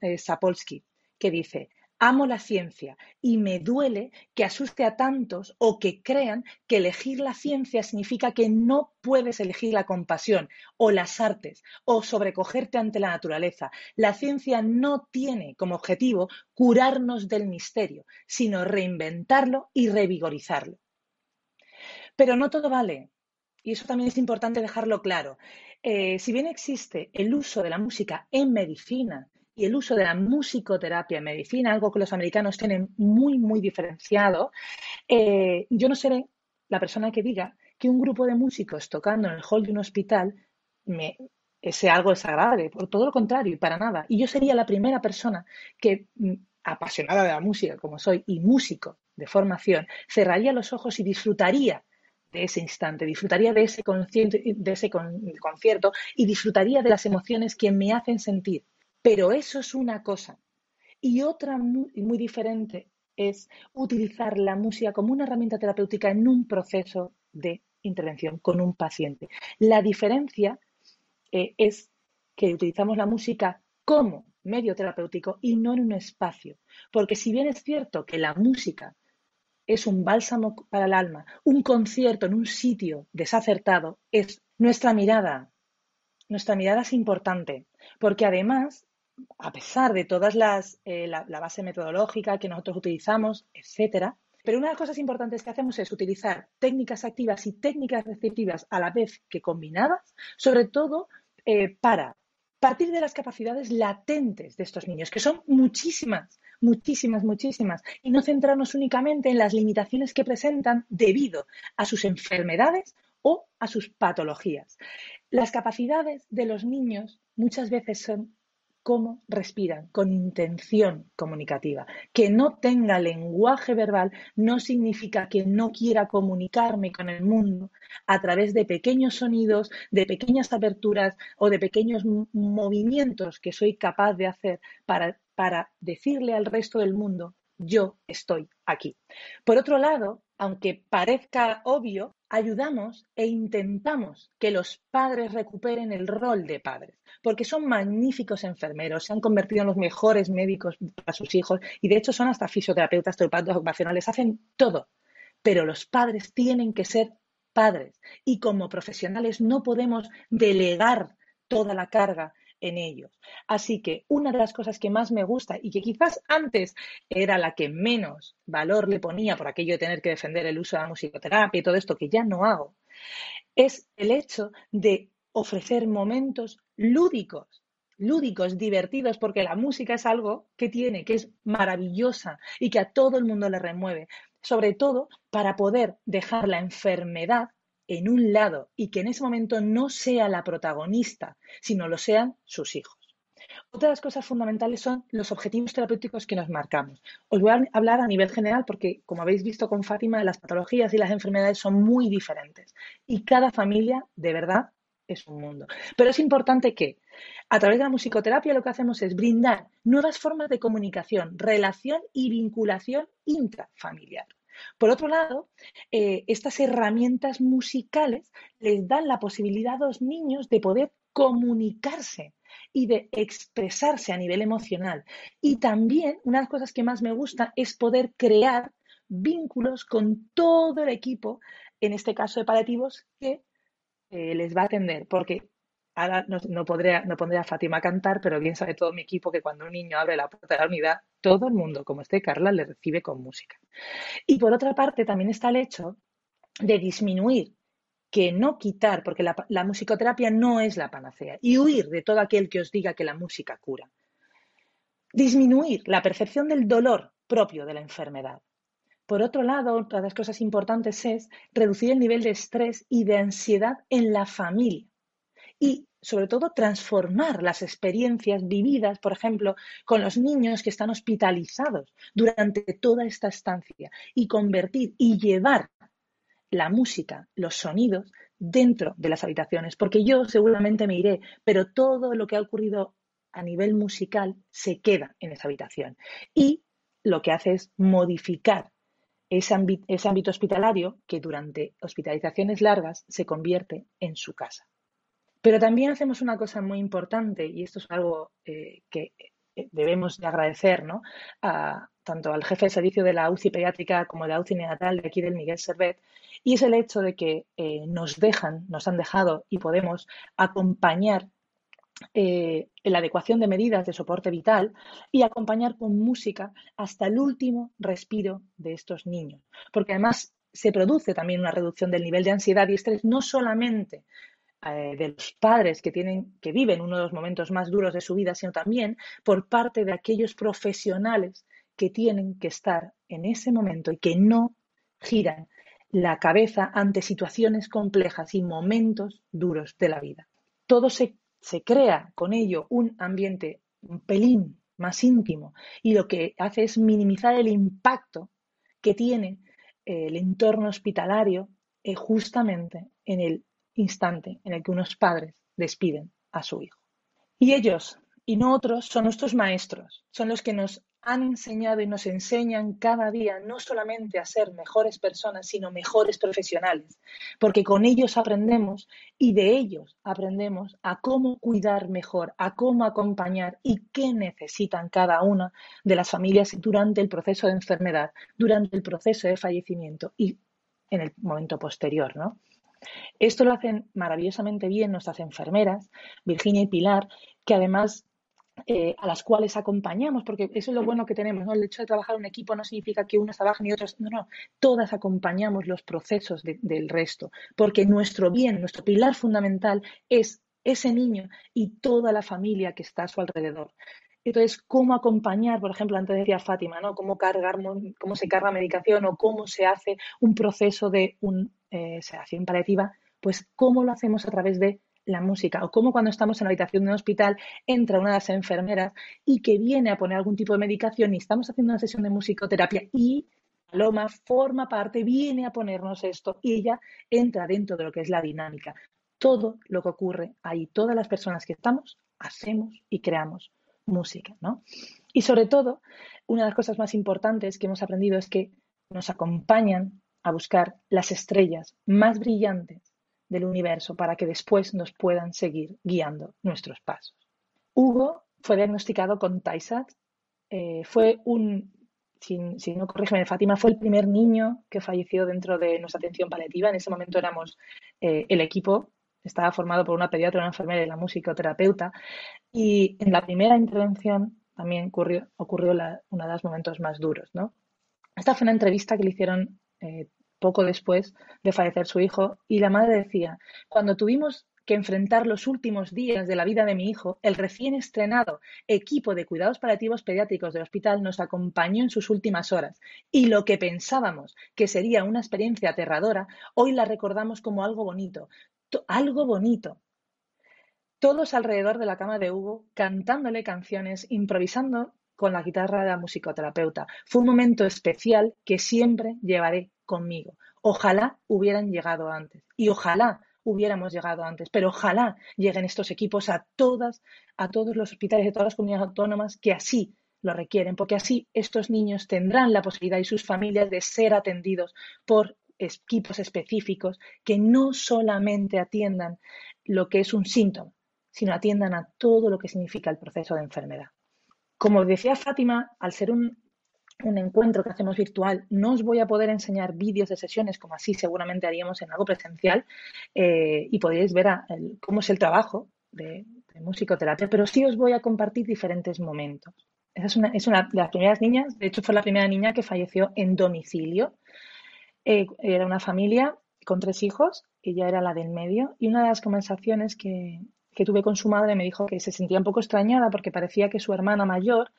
eh, Sapolsky, que dice, amo la ciencia y me duele que asuste a tantos o que crean que elegir la ciencia significa que no puedes elegir la compasión o las artes o sobrecogerte ante la naturaleza. La ciencia no tiene como objetivo curarnos del misterio, sino reinventarlo y revigorizarlo. Pero no todo vale. Y eso también es importante dejarlo claro. Eh, si bien existe el uso de la música en medicina y el uso de la musicoterapia en medicina, algo que los americanos tienen muy, muy diferenciado, eh, yo no seré la persona que diga que un grupo de músicos tocando en el hall de un hospital me, sea algo desagradable, por todo lo contrario, y para nada. Y yo sería la primera persona que, mm, apasionada de la música como soy y músico de formación, cerraría los ojos y disfrutaría de ese instante, disfrutaría de ese, de ese concierto y disfrutaría de las emociones que me hacen sentir. Pero eso es una cosa. Y otra muy, diferente es utilizar la música como una herramienta terapéutica en un proceso de intervención con un paciente. La diferencia eh, es que utilizamos la música como medio terapéutico y no en un espacio. Porque si bien es cierto que la música es un bálsamo para el alma, un concierto en un sitio desacertado es nuestra mirada. Nuestra mirada es importante, porque además a pesar de todas las, eh, la, base metodológica que nosotros utilizamos, etcétera. Pero una de las cosas importantes que hacemos es utilizar técnicas activas y técnicas receptivas a la vez que combinadas, sobre todo eh, para partir de las capacidades latentes de estos niños, que son muchísimas, muchísimas, muchísimas, y no centrarnos únicamente en las limitaciones que presentan debido a sus enfermedades o a sus patologías. Las capacidades de los niños muchas veces son cómo respiran con intención comunicativa. Que no tenga lenguaje verbal no significa que no quiera comunicarme con el mundo a través de pequeños sonidos, de pequeñas aperturas o de pequeños movimientos que soy capaz de hacer para, para decirle al resto del mundo yo estoy aquí. Por otro lado, aunque parezca obvio, ayudamos e intentamos que los padres recuperen el rol de padres, porque son magníficos enfermeros, se han convertido en los mejores médicos para sus hijos y de hecho son hasta fisioterapeutas, terapeutas ocupacionales, hacen todo. Pero los padres tienen que ser padres y como profesionales no podemos delegar toda la carga en ellos. Así que una de las cosas que más me gusta y que quizás antes era la que menos valor le ponía por aquello de tener que defender el uso de la musicoterapia y todo esto que ya no hago, es el hecho de ofrecer momentos lúdicos lúdicos, divertidos, porque la música es algo que tiene, que es maravillosa y que a todo el mundo le remueve, sobre todo para poder dejar la enfermedad en un lado y que en ese momento no sea la protagonista, sino lo sean sus hijos. Otra de las cosas fundamentales son los objetivos terapéuticos que nos marcamos. Os voy a hablar a nivel general porque, como habéis visto con Fátima, las patologías y las enfermedades son muy diferentes y cada familia, de verdad, es un mundo. Pero es importante que, a través de la musicoterapia, lo que hacemos es brindar nuevas formas de comunicación, relación y vinculación intrafamiliar. Por otro lado, eh, estas herramientas musicales les dan la posibilidad a los niños de poder comunicarse y de expresarse a nivel emocional. Y también, una de las cosas que más me gusta es poder crear vínculos con todo el equipo, en este caso de paliativos, que eh, les va a atender, porque Ahora no, podré, no pondré a Fátima a cantar, pero bien sabe todo mi equipo que cuando un niño abre la puerta de la unidad, todo el mundo, como esté Carla, le recibe con música. Y por otra parte, también está el hecho de disminuir, que no quitar, porque la, musicoterapia no es la panacea, y huir de todo aquel que os diga que la música cura. Disminuir la percepción del dolor propio de la enfermedad. Por otro lado, otra de las cosas importantes es reducir el nivel de estrés y de ansiedad en la familia y sobre todo transformar las experiencias vividas, por ejemplo, con los niños que están hospitalizados durante toda esta estancia y convertir y llevar la música, los sonidos dentro de las habitaciones, porque yo seguramente me iré, pero todo lo que ha ocurrido a nivel musical se queda en esa habitación y lo que hace es modificar ese, ámbito hospitalario que durante hospitalizaciones largas se convierte en su casa. Pero también hacemos una cosa muy importante, y esto es algo eh, que eh, debemos de agradecer ¿no? a, tanto al jefe de servicio de la UCI pediátrica como de la UCI neonatal de aquí del Miguel Servet, y es el hecho de que eh, nos dejan, nos han dejado y podemos acompañar en la adecuación de medidas de soporte vital y acompañar con música hasta el último respiro de estos niños. Porque además se produce también una reducción del nivel de ansiedad y estrés no solamente eh, de los padres que tienen, que viven uno de los momentos más duros de su vida, sino también por parte de aquellos profesionales que tienen que estar en ese momento y que no giran la cabeza ante situaciones complejas y momentos duros de la vida. Todo se, se crea con ello un ambiente un pelín más íntimo y lo que hace es minimizar el impacto que tiene eh, el entorno hospitalario eh, justamente en el instante en el que unos padres despiden a su hijo. Y ellos, y no otros, son nuestros maestros, son los que nos han enseñado y nos enseñan cada día no solamente a ser mejores personas, sino mejores profesionales, porque con ellos aprendemos y de ellos aprendemos a cómo cuidar mejor, a cómo acompañar y qué necesitan cada una de las familias durante el proceso de enfermedad, durante el proceso de fallecimiento y en el momento posterior, ¿no? Esto lo hacen maravillosamente bien nuestras enfermeras, Virginia y Pilar, que además eh, a las cuales acompañamos, porque eso es lo bueno que tenemos, ¿no? El hecho de trabajar en equipo no significa que unos trabajen y otros, no, no, todas acompañamos los procesos del resto, porque nuestro bien, nuestro pilar fundamental es ese niño y toda la familia que está a su alrededor. Entonces, cómo acompañar, por ejemplo, antes decía Fátima, ¿no? Cómo cargar, cómo se carga medicación o cómo se hace un proceso de un, eh, sedación paliativa, pues cómo lo hacemos a través de la música, o cómo cuando estamos en la habitación de un hospital entra una de las enfermeras y que viene a poner algún tipo de medicación y estamos haciendo una sesión de musicoterapia y Paloma forma parte, viene a ponernos esto y ella entra dentro de lo que es la dinámica. Todo lo que ocurre ahí, todas las personas que estamos, hacemos y creamos música, ¿no? Y sobre todo, una de las cosas más importantes que hemos aprendido es que nos acompañan a buscar las estrellas más brillantes del universo para que después nos puedan seguir guiando nuestros pasos. Hugo fue diagnosticado con TISAT. Eh, fue un, si, no corrígeme, Fátima, fue el primer niño que falleció dentro de nuestra atención paliativa. En ese momento éramos eh, el equipo, estaba formado por una pediatra, una enfermera y la musicoterapeuta. Y en la primera intervención también ocurrió, ocurrió uno de los momentos más duros. ¿no? Esta fue una entrevista que le hicieron eh, poco después de fallecer su hijo y la madre decía, cuando tuvimos que enfrentar los últimos días de la vida de mi hijo, el recién estrenado equipo de cuidados paliativos pediátricos del hospital nos acompañó en sus últimas horas y lo que pensábamos que sería una experiencia aterradora, hoy la recordamos como algo bonito, algo bonito. Todos alrededor de la cama de Hugo, cantándole canciones, improvisando con la guitarra de la musicoterapeuta. Fue un momento especial que siempre llevaré conmigo. Ojalá hubieran llegado antes y ojalá hubiéramos llegado antes, pero ojalá lleguen estos equipos a todas, a todos los hospitales de todas las comunidades autónomas que así lo requieren, porque así estos niños tendrán la posibilidad y sus familias de ser atendidos por equipos específicos que no solamente atiendan lo que es un síntoma, sino atiendan a todo lo que significa el proceso de enfermedad. Como decía Fátima, al ser un, encuentro que hacemos virtual, no os voy a poder enseñar vídeos de sesiones como así seguramente haríamos en algo presencial eh, y podéis ver cómo es el trabajo de, musicoterapia, pero sí os voy a compartir diferentes momentos. Esa es una, es una de las primeras niñas, de hecho fue la primera niña que falleció en domicilio. Eh, era una familia con tres hijos, ella era la del medio, y una de las conversaciones que, que tuve con su madre me dijo que se sentía un poco extrañada porque parecía que su hermana mayor,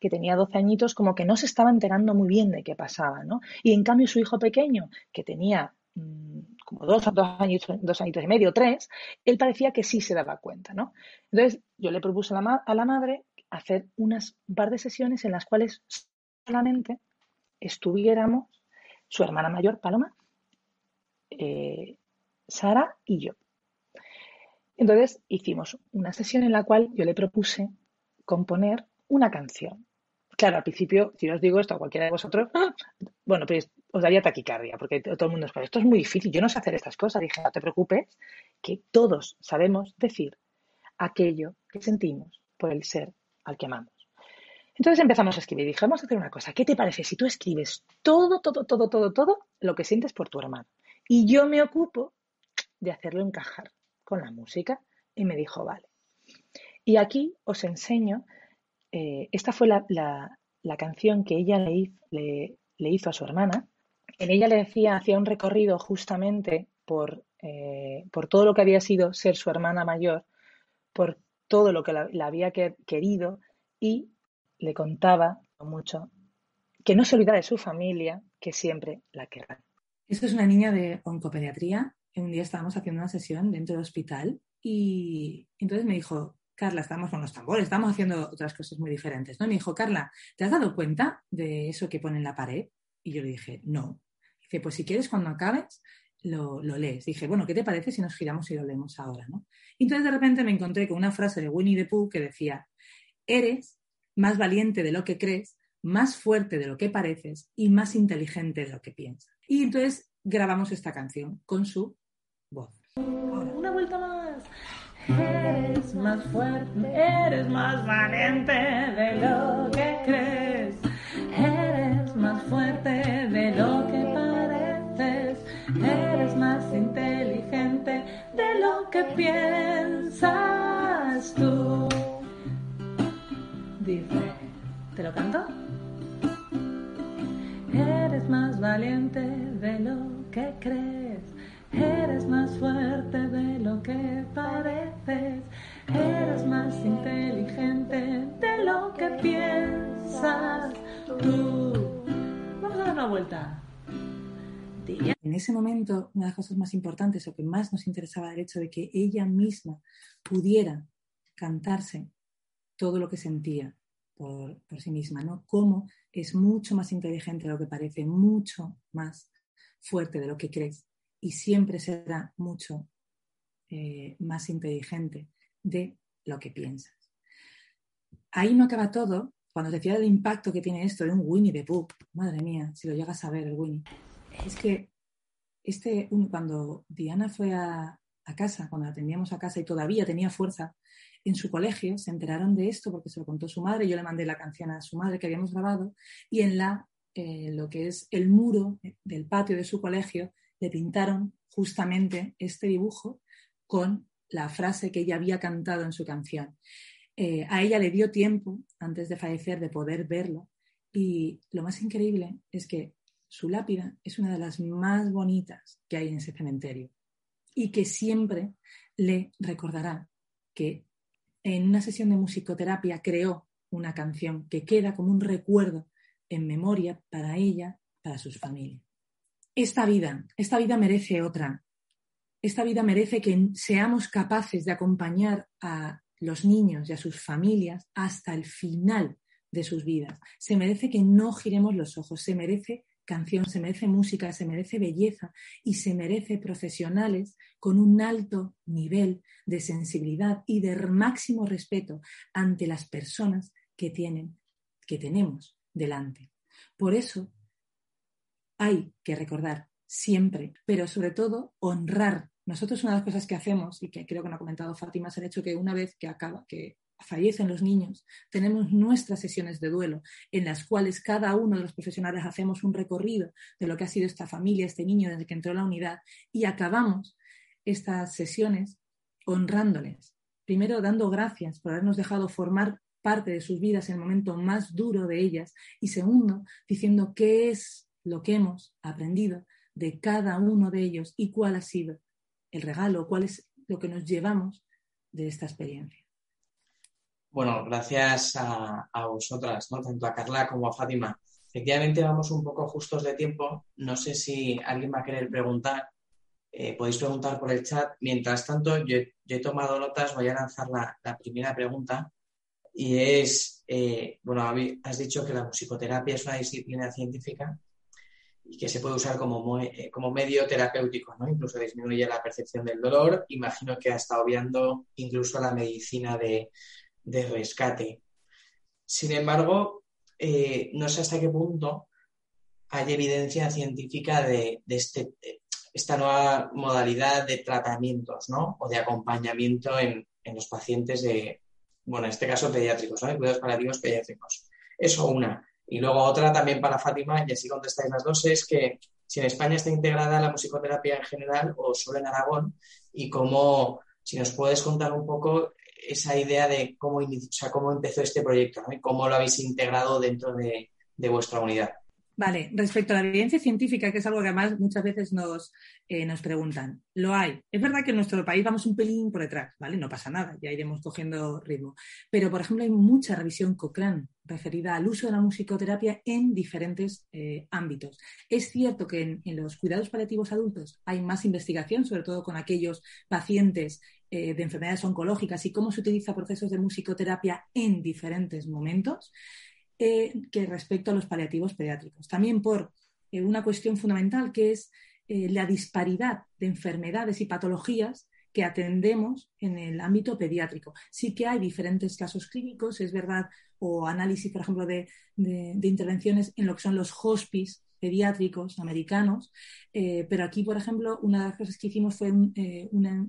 que tenía 12 añitos, como que no se estaba enterando muy bien de qué pasaba, ¿no? Y en cambio su hijo pequeño, que tenía mm, como dos, dos, años, dos añitos y medio, tres, él parecía que sí se daba cuenta, ¿no? Entonces yo le propuse a la, madre hacer unas un par de sesiones en las cuales solamente estuviéramos su hermana mayor, Paloma, eh, Sara y yo. Entonces hicimos una sesión en la cual yo le propuse componer una canción. Claro, al principio, si os digo esto a cualquiera de vosotros, bueno, pues os daría taquicardia, porque todo el mundo es, esto es muy difícil, yo no sé hacer estas cosas. Dije, no te preocupes, que todos sabemos decir aquello que sentimos por el ser al que amamos. Entonces empezamos a escribir. Dije, vamos a hacer una cosa. ¿Qué te parece si tú escribes todo, todo, todo, todo, todo lo que sientes por tu hermano? Y yo me ocupo de hacerlo encajar con la música y me dijo, vale. Y aquí os enseño, eh, esta fue la, canción que ella le, le, hizo a su hermana. En ella le decía, hacía un recorrido justamente por, eh, por todo lo que había sido ser su hermana mayor, por todo lo que la, había querido y le contaba mucho que no se olvida de su familia, que siempre la querrán. Esto es una niña de oncopediatría un día estábamos haciendo una sesión dentro del hospital y entonces me dijo, Carla, estamos con los tambores, estamos haciendo otras cosas muy diferentes, ¿no? me dijo, Carla, ¿te has dado cuenta de eso que pone en la pared? Y yo le dije, no. Dice, pues si quieres cuando acabes, lo, lees. Dije, bueno, ¿qué te parece si nos giramos y lo leemos ahora, ¿no? Y entonces de repente me encontré con una frase de Winnie the Pooh que decía, eres más valiente de lo que crees, más fuerte de lo que pareces y más inteligente de lo que piensas. Y entonces grabamos esta canción con su voz. Una vuelta más. Eres más fuerte, eres más valiente de lo que crees. Eres más fuerte de lo que pareces. Eres más inteligente de lo que piensas tú. Dice, ¿te lo canto? Eres más valiente de lo que crees Eres más fuerte lo que pareces. Eres más inteligente de lo que piensas tú. Vamos a dar una vuelta. En ese momento una de las cosas más importantes o que más nos interesaba el hecho de que ella misma pudiera cantarse todo lo que sentía por, por sí misma, ¿no? Cómo es mucho más inteligente de lo que parece, mucho más fuerte de lo que crees y siempre será mucho eh, más inteligente de lo que piensas. Ahí no acaba todo. Cuando decía el impacto que tiene esto de un Winnie the Pooh, madre mía, si lo llegas a ver el Winnie, es que este, cuando Diana fue a, a casa, cuando la atendíamos a casa y todavía tenía fuerza, en su colegio se enteraron de esto porque se lo contó su madre, yo le mandé la canción a su madre que habíamos grabado y en la, eh, lo que es el muro del patio de su colegio le pintaron justamente este dibujo con la frase que ella había cantado en su canción. Eh, a ella le dio tiempo, antes de fallecer, de poder verlo y lo más increíble es que su lápida es una de las más bonitas que hay en ese cementerio y que siempre le recordará que en una sesión de musicoterapia creó una canción que queda como un recuerdo en memoria para ella, para sus familias. Esta vida, esta vida merece otra. Esta vida merece que seamos capaces de acompañar a los niños y a sus familias hasta el final de sus vidas. Se merece que no giremos los ojos, se merece canción, se merece música, se merece belleza y se merece profesionales con un alto nivel de sensibilidad y de máximo respeto ante las personas que tienen, que tenemos delante. Por eso hay que recordar siempre, pero sobre todo honrar. Nosotros una de las cosas que hacemos, y que creo que no ha comentado Fátima, es el hecho que una vez que acaba, que fallecen los niños, tenemos nuestras sesiones de duelo en las cuales cada uno de los profesionales hacemos un recorrido de lo que ha sido esta familia, este niño desde que entró la unidad y acabamos estas sesiones honrándoles. Primero, dando gracias por habernos dejado formar parte de sus vidas en el momento más duro de ellas y segundo, diciendo qué es lo que hemos aprendido de cada uno de ellos y cuál ha sido el regalo, cuál es lo que nos llevamos de esta experiencia. Bueno, gracias a, vosotras, ¿no? tanto a Carla como a Fátima. Efectivamente, vamos un poco justos de tiempo. No sé si alguien va a querer preguntar. Eh, podéis preguntar por el chat. Mientras tanto, yo, he tomado notas, voy a lanzar la, primera pregunta. Y es, eh, bueno, has dicho que la musicoterapia es una disciplina científica y que se puede usar como, eh, como medio terapéutico, ¿no? Incluso disminuye la percepción del dolor. Imagino que ha estado obviando incluso la medicina de, de rescate. Sin embargo, eh, no sé hasta qué punto hay evidencia científica de, este, esta nueva modalidad de tratamientos ¿no? o de acompañamiento en, los pacientes de, bueno, en este caso pediátricos, ¿no? de cuidados paliativos pediátricos. Eso una. Y luego otra también para Fátima, y así contestáis las dos, es que si en España está integrada la musicoterapia en general o solo en Aragón, y cómo, si nos puedes contar un poco esa idea de cómo, cómo empezó este proyecto y cómo lo habéis integrado dentro de, vuestra unidad. Vale, respecto a la evidencia científica, que es algo que además muchas veces nos, eh, nos preguntan, lo hay. Es verdad que en nuestro país vamos un pelín por detrás, ¿vale? No pasa nada, ya iremos cogiendo ritmo. Pero, por ejemplo, hay mucha revisión Cochrane referida al uso de la musicoterapia en diferentes eh, ámbitos. Es cierto que en, los cuidados paliativos adultos hay más investigación, sobre todo con aquellos pacientes eh, de enfermedades oncológicas y cómo se utiliza procesos de musicoterapia en diferentes momentos eh, que respecto a los paliativos pediátricos. También por eh, una cuestión fundamental que es la disparidad de enfermedades y patologías que atendemos en el ámbito pediátrico. Sí que hay diferentes casos clínicos, es verdad, o análisis, por ejemplo, de, de intervenciones en lo que son los hospice pediátricos americanos, eh, pero aquí, por ejemplo, una de las cosas que hicimos fue un, eh,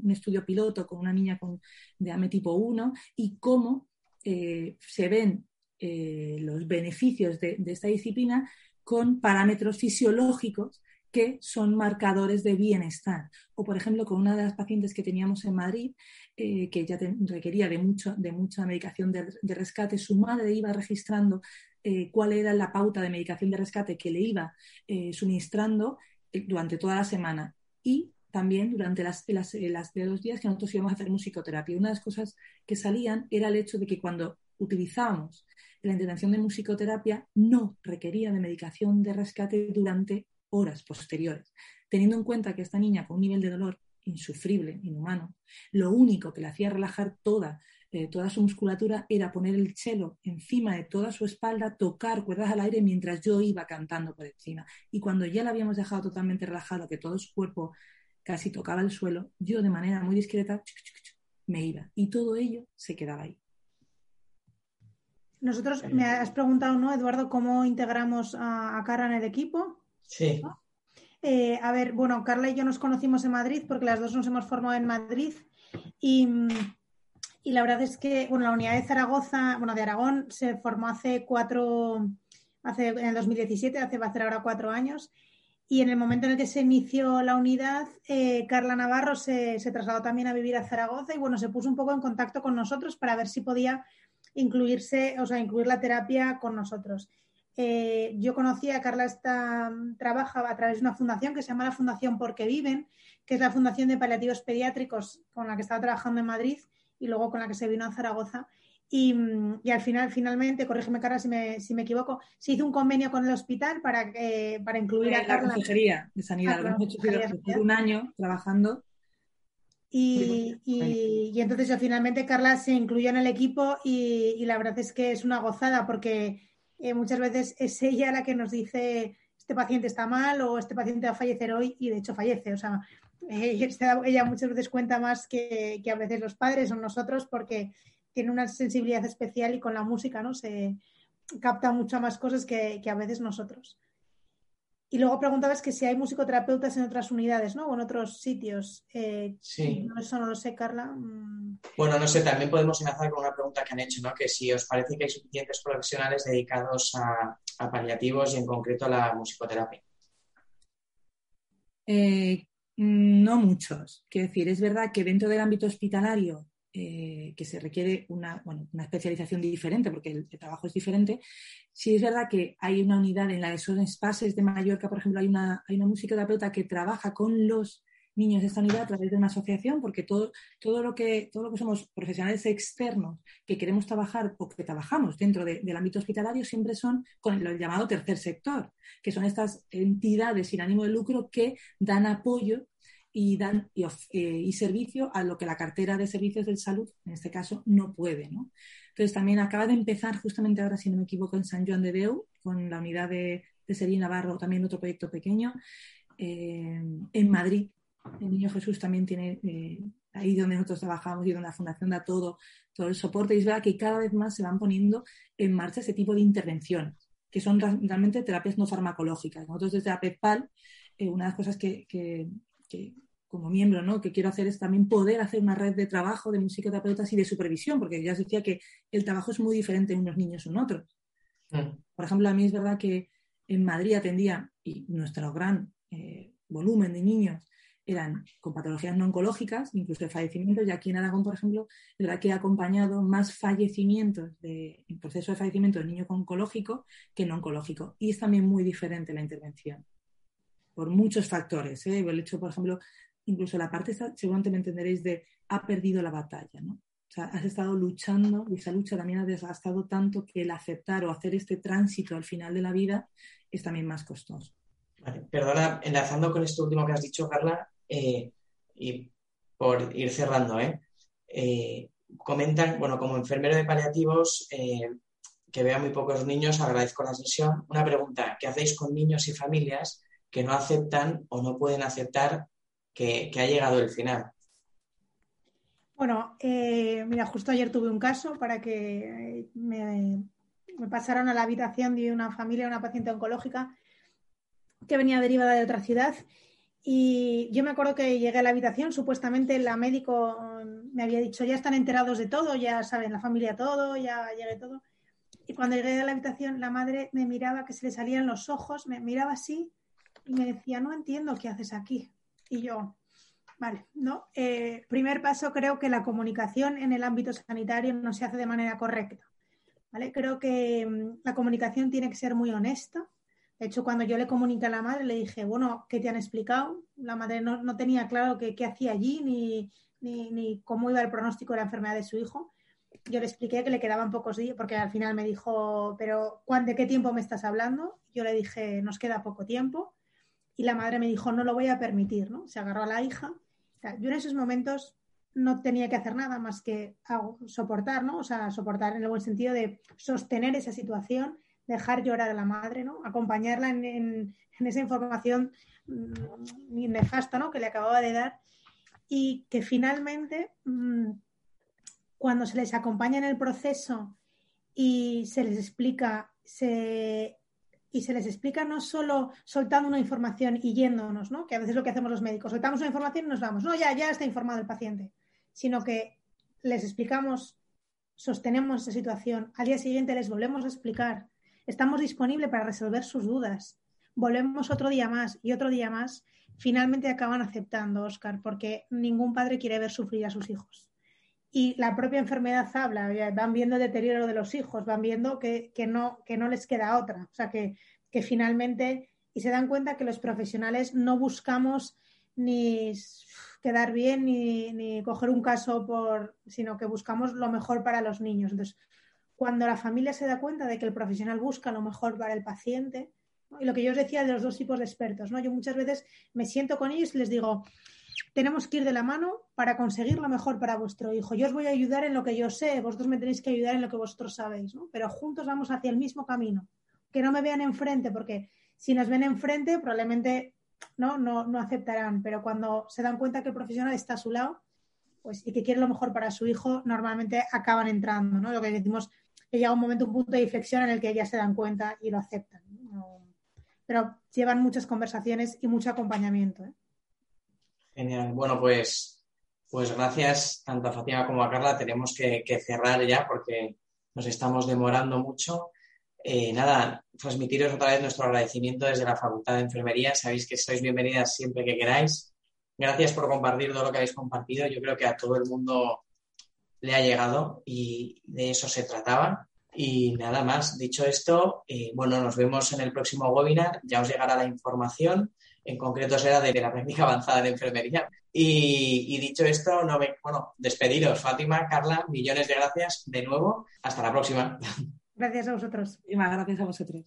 estudio piloto con una niña con AME tipo 1 y cómo eh, se ven los beneficios de, esta disciplina con parámetros fisiológicos que son marcadores de bienestar. O, por ejemplo, con una de las pacientes que teníamos en Madrid, que ya requería de, mucho, de mucha medicación de, rescate, su madre iba registrando eh, cuál era la pauta de medicación de rescate que le iba eh, suministrando eh, durante toda la semana y también durante las, de los días que nosotros íbamos a hacer musicoterapia. Una de las cosas que salían era el hecho de que cuando utilizábamos la intervención de musicoterapia no requería de medicación de rescate durante horas posteriores. teniendo en cuenta que esta niña con un nivel de dolor insufrible, inhumano, lo único que le hacía relajar toda, eh, toda su musculatura era poner el chelo encima de toda su espalda, tocar cuerdas al aire mientras yo iba cantando por encima. Y cuando ya la habíamos dejado totalmente relajado, que todo su cuerpo casi tocaba el suelo, yo de manera muy discreta me iba. Y todo ello se quedaba ahí. Nosotros, me has preguntado, ¿no, Eduardo, cómo integramos a, a Carla en el equipo? Sí. Eh, a ver, bueno, Carla y yo nos conocimos en Madrid porque las dos nos hemos formado en Madrid y, y la verdad es que, bueno, la unidad de Zaragoza, bueno, de Aragón, se formó hace cuatro, hace, en el 2017, hace va a ser ahora cuatro años. Y en el momento en el que se inició la unidad, eh, Carla Navarro se, se, trasladó también a vivir a Zaragoza y bueno, se puso un poco en contacto con nosotros para ver si podía incluirse, o sea, incluir la terapia con nosotros. Eh, yo conocí a Carla, esta, trabaja a través de una fundación que se llama la Fundación Porque Viven, que es la Fundación de Paliativos Pediátricos con la que estaba trabajando en Madrid y luego con la que se vino a Zaragoza. Y, y al final, finalmente, corrígeme Carla si me, si me, equivoco, se hizo un convenio con el hospital para, eh, para incluir a Carla. La Consejería de Sanidad, lo hemos hecho un año trabajando y, y, y, entonces finalmente Carla se incluyó en el equipo y, y, la verdad es que es una gozada porque eh, muchas veces es ella la que nos dice este paciente está mal o este paciente va a fallecer hoy y de hecho fallece. O sea, eh, ella muchas veces cuenta más que, que, a veces los padres o nosotros porque tiene una sensibilidad especial y con la música no se capta muchas más cosas que, que a veces nosotros. Y luego preguntabas que si hay musicoterapeutas en otras unidades, ¿no? O en otros sitios. Eh, sí. Eso no lo sé, Carla. Mm. Bueno, no sé, también podemos enlazar con una pregunta que han hecho, ¿no? Que si os parece que hay suficientes profesionales dedicados a, a paliativos y en concreto a la musicoterapia. Eh, no muchos. Quiero decir, es verdad que dentro del ámbito hospitalario eh, que se requiere una, bueno, una, especialización diferente porque el, el, trabajo es diferente. Sí es verdad que hay una unidad en la de son espacios de Mallorca, por ejemplo, hay una, hay una musicoterapeuta que trabaja con los niños de esta unidad a través de una asociación, porque todo, todo, lo, que, todo lo que somos profesionales externos que queremos trabajar o que trabajamos dentro de, del ámbito hospitalario siempre son con el llamado tercer sector, que son estas entidades sin ánimo de lucro que dan apoyo y dan y, eh, y, servicio a lo que la cartera de servicios de salud, en este caso, no puede. ¿no? Entonces, también acaba de empezar, justamente ahora, si no me equivoco, en San Juan de Deu, con la unidad de, de Serina Navarro, también otro proyecto pequeño. Eh, en Madrid, el Niño Jesús también tiene, eh, ahí donde nosotros trabajamos y donde la Fundación da todo, todo el soporte. Y es verdad que cada vez más se van poniendo en marcha ese tipo de intervenciones, que son realmente terapias no farmacológicas. Nosotros desde la PEPAL, una de las cosas que, que que como miembro, ¿no? Que quiero hacer es también poder hacer una red de trabajo de musicoterapeutas y de supervisión, porque ya os decía que el trabajo es muy diferente en unos niños o en otros. Mm. Por ejemplo, a mí es verdad que en Madrid atendía, y nuestro gran eh, volumen de niños eran con patologías no oncológicas, incluso de fallecimientos, y aquí en Aragón, por ejemplo, es verdad que he acompañado más fallecimientos de, en proceso de fallecimiento de niño oncológico que no oncológico. Y es también muy diferente la intervención por muchos factores. ¿eh? El hecho, por ejemplo, incluso la parte, seguramente me entenderéis, de ha perdido la batalla, ¿no? O sea, has estado luchando y esa lucha también ha desgastado tanto que el aceptar o hacer este tránsito al final de la vida es también más costoso. Perdona, enlazando con esto último que has dicho, Carla, eh, y por ir cerrando, ¿eh? comentan, bueno, como enfermero de paliativos, que vea muy pocos niños, agradezco la sesión. Una pregunta, ¿qué hacéis con niños y familias que no aceptan o no pueden aceptar que, ha llegado el final. Bueno, eh, mira, justo ayer tuve un caso para que me, me, pasaron a la habitación de una familia, una paciente oncológica que venía derivada de otra ciudad. Y yo me acuerdo que llegué a la habitación, supuestamente la médico me había dicho, ya están enterados de todo, ya saben la familia todo, ya llegué todo. Y cuando llegué a la habitación, la madre me miraba que se le salían los ojos, me miraba así y me decía, no entiendo qué haces aquí. Y yo, vale, ¿no? Eh, primer paso, creo que la comunicación en el ámbito sanitario no se hace de manera correcta. ¿vale? Creo que um, la comunicación tiene que ser muy honesta. De hecho, cuando yo le comuniqué a la madre, le dije, bueno, ¿qué te han explicado? La madre no, no tenía claro qué, qué hacía allí ni, ni, ni, cómo iba el pronóstico de la enfermedad de su hijo. Yo le expliqué que le quedaban pocos días, porque al final me dijo, pero ¿de qué tiempo me estás hablando? Yo le dije, nos queda poco tiempo y la madre me dijo, no lo voy a permitir, ¿no? Se agarró a la hija. yo en esos momentos no tenía que hacer nada más que soportar, ¿no? O sea, soportar en el buen sentido de sostener esa situación, dejar llorar a la madre, ¿no? Acompañarla en, esa información mm, nefasta, ¿no? Que le acababa de dar y que finalmente, mm, cuando se les acompaña en el proceso y se les explica, se, y se les explica no solo soltando una información y yéndonos, ¿no? que a veces es lo que hacemos los médicos, soltamos una información y nos vamos, no, ya, ya está informado el paciente, sino que les explicamos, sostenemos esa situación, al día siguiente les volvemos a explicar, estamos disponibles para resolver sus dudas, volvemos otro día más y otro día más, finalmente acaban aceptando, Oscar, porque ningún padre quiere ver sufrir a sus hijos y la propia enfermedad habla, van viendo el deterioro de los hijos, van viendo que, no, que no les queda otra. O sea, que, que, finalmente, y se dan cuenta que los profesionales no buscamos ni quedar bien ni, ni coger un caso por, sino que buscamos lo mejor para los niños. Entonces, cuando la familia se da cuenta de que el profesional busca lo mejor para el paciente, y lo que yo os decía de los dos tipos de expertos, ¿no? Yo muchas veces me siento con ellos y les digo, tenemos que ir de la mano para conseguir lo mejor para vuestro hijo. Yo os voy a ayudar en lo que yo sé, vosotros me tenéis que ayudar en lo que vosotros sabéis, ¿no? Pero juntos vamos hacia el mismo camino. Que no me vean enfrente, porque si nos ven enfrente, probablemente no, no, no aceptarán. Pero cuando se dan cuenta que el profesional está a su lado, pues y que quiere lo mejor para su hijo, normalmente acaban entrando, ¿no? Lo que decimos que llega un momento, un punto de inflexión en el que ya se dan cuenta y lo aceptan. Pero llevan muchas conversaciones y mucho acompañamiento. ¿eh? Genial. Bueno, pues, pues gracias tanto a Fátima como a Carla. Tenemos que, cerrar ya porque nos estamos demorando mucho. Eh, nada, transmitiros otra vez nuestro agradecimiento desde la Facultad de Enfermería. Sabéis que sois bienvenidas siempre que queráis. Gracias por compartir todo lo que habéis compartido. Yo creo que a todo el mundo le ha llegado y de eso se trataba. Y nada más, dicho esto, eh, bueno, nos vemos en el próximo webinar. Ya os llegará la información en concreto será de la práctica avanzada de enfermería. Y, dicho esto, no me, bueno, despediros. Fátima, Carla, millones de gracias de nuevo. Hasta la próxima. Gracias a vosotros. Y más gracias a vosotros.